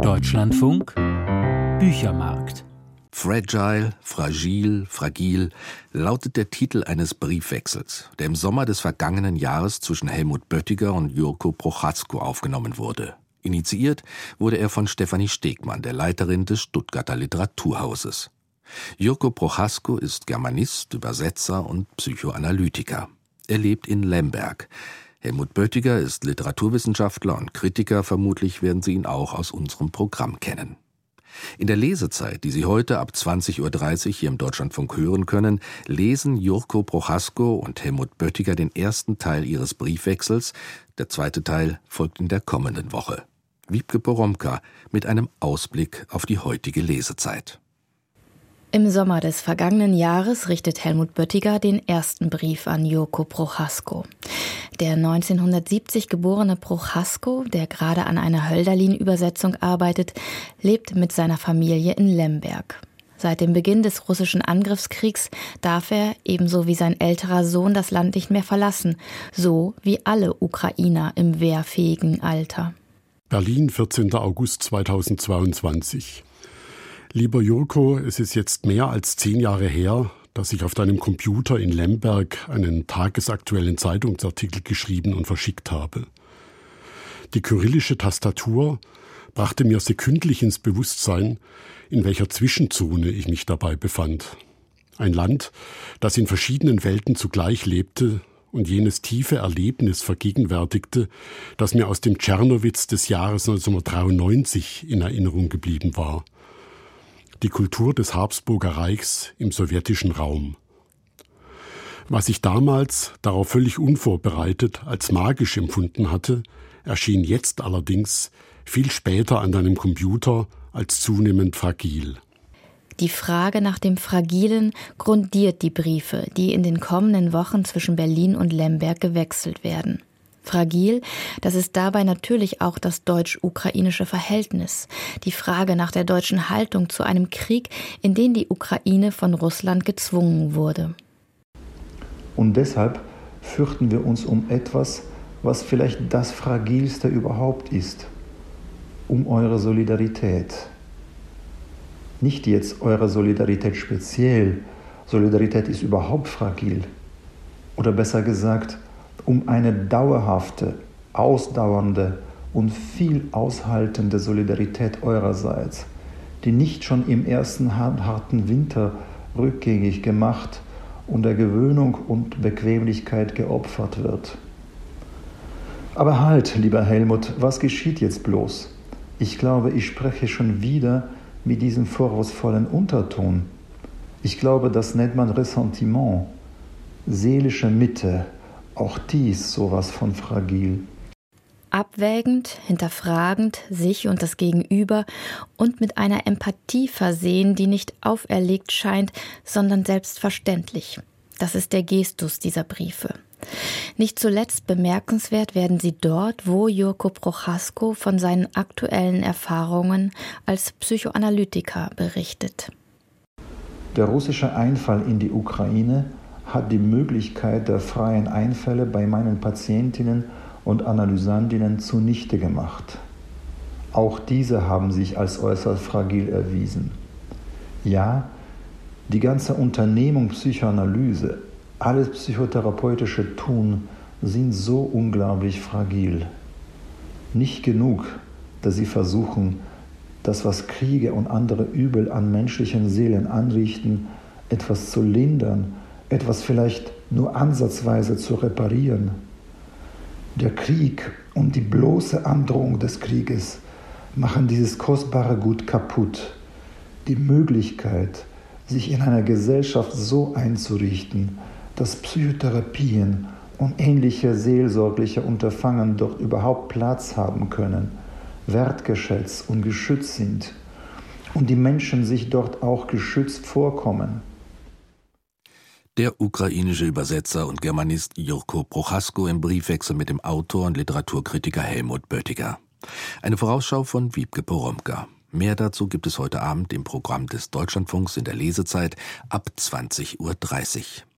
Deutschlandfunk Büchermarkt. Fragile, fragil, fragil lautet der Titel eines Briefwechsels, der im Sommer des vergangenen Jahres zwischen Helmut Böttiger und Jurko Prochatzko aufgenommen wurde. Initiiert wurde er von Stefanie Stegmann, der Leiterin des Stuttgarter Literaturhauses. Jurko Prochatzko ist Germanist, Übersetzer und Psychoanalytiker. Er lebt in Lemberg. Helmut Böttiger ist Literaturwissenschaftler und Kritiker, vermutlich werden Sie ihn auch aus unserem Programm kennen. In der Lesezeit, die Sie heute ab 20.30 Uhr hier im Deutschlandfunk hören können, lesen Jurko Prochasko und Helmut Böttiger den ersten Teil ihres Briefwechsels. Der zweite Teil folgt in der kommenden Woche. Wiebke Poromka mit einem Ausblick auf die heutige Lesezeit. Im Sommer des vergangenen Jahres richtet Helmut Böttiger den ersten Brief an Joko Prochasko. Der 1970 geborene Prochasko, der gerade an einer Hölderlin-Übersetzung arbeitet, lebt mit seiner Familie in Lemberg. Seit dem Beginn des russischen Angriffskriegs darf er, ebenso wie sein älterer Sohn, das Land nicht mehr verlassen, so wie alle Ukrainer im wehrfähigen Alter. Berlin, 14. August 2022. Lieber Jurko, es ist jetzt mehr als zehn Jahre her, dass ich auf deinem Computer in Lemberg einen tagesaktuellen Zeitungsartikel geschrieben und verschickt habe. Die kyrillische Tastatur brachte mir sekündlich ins Bewusstsein, in welcher Zwischenzone ich mich dabei befand. Ein Land, das in verschiedenen Welten zugleich lebte und jenes tiefe Erlebnis vergegenwärtigte, das mir aus dem Tschernowitz des Jahres 1993 in Erinnerung geblieben war die Kultur des Habsburger Reichs im sowjetischen Raum. Was ich damals darauf völlig unvorbereitet als magisch empfunden hatte, erschien jetzt allerdings viel später an deinem Computer als zunehmend fragil. Die Frage nach dem Fragilen grundiert die Briefe, die in den kommenden Wochen zwischen Berlin und Lemberg gewechselt werden. Fragil, das ist dabei natürlich auch das deutsch-ukrainische Verhältnis, die Frage nach der deutschen Haltung zu einem Krieg, in den die Ukraine von Russland gezwungen wurde. Und deshalb fürchten wir uns um etwas, was vielleicht das Fragilste überhaupt ist, um eure Solidarität. Nicht jetzt eure Solidarität speziell, Solidarität ist überhaupt fragil. Oder besser gesagt, um eine dauerhafte, ausdauernde und viel aushaltende Solidarität eurerseits, die nicht schon im ersten harten Winter rückgängig gemacht und der Gewöhnung und Bequemlichkeit geopfert wird. Aber halt, lieber Helmut, was geschieht jetzt bloß? Ich glaube, ich spreche schon wieder mit diesem vorwurfsvollen Unterton. Ich glaube, das nennt man Ressentiment, seelische Mitte, auch dies sowas von fragil. Abwägend, hinterfragend, sich und das Gegenüber und mit einer Empathie versehen, die nicht auferlegt scheint, sondern selbstverständlich. Das ist der Gestus dieser Briefe. Nicht zuletzt bemerkenswert werden sie dort, wo Jurko Prochasko von seinen aktuellen Erfahrungen als Psychoanalytiker berichtet. Der russische Einfall in die Ukraine hat die Möglichkeit der freien Einfälle bei meinen Patientinnen und Analysandinnen zunichte gemacht. Auch diese haben sich als äußerst fragil erwiesen. Ja, die ganze Unternehmung Psychoanalyse, alles psychotherapeutische Tun sind so unglaublich fragil. Nicht genug, dass sie versuchen, das, was Kriege und andere Übel an menschlichen Seelen anrichten, etwas zu lindern etwas vielleicht nur ansatzweise zu reparieren. Der Krieg und die bloße Androhung des Krieges machen dieses kostbare Gut kaputt. Die Möglichkeit, sich in einer Gesellschaft so einzurichten, dass Psychotherapien und ähnliche seelsorgliche Unterfangen dort überhaupt Platz haben können, wertgeschätzt und geschützt sind und die Menschen sich dort auch geschützt vorkommen der ukrainische Übersetzer und Germanist Jurko Prochasko im Briefwechsel mit dem Autor und Literaturkritiker Helmut Böttiger. Eine Vorausschau von Wiebke Poromka. Mehr dazu gibt es heute Abend im Programm des Deutschlandfunks in der Lesezeit ab 20.30 Uhr.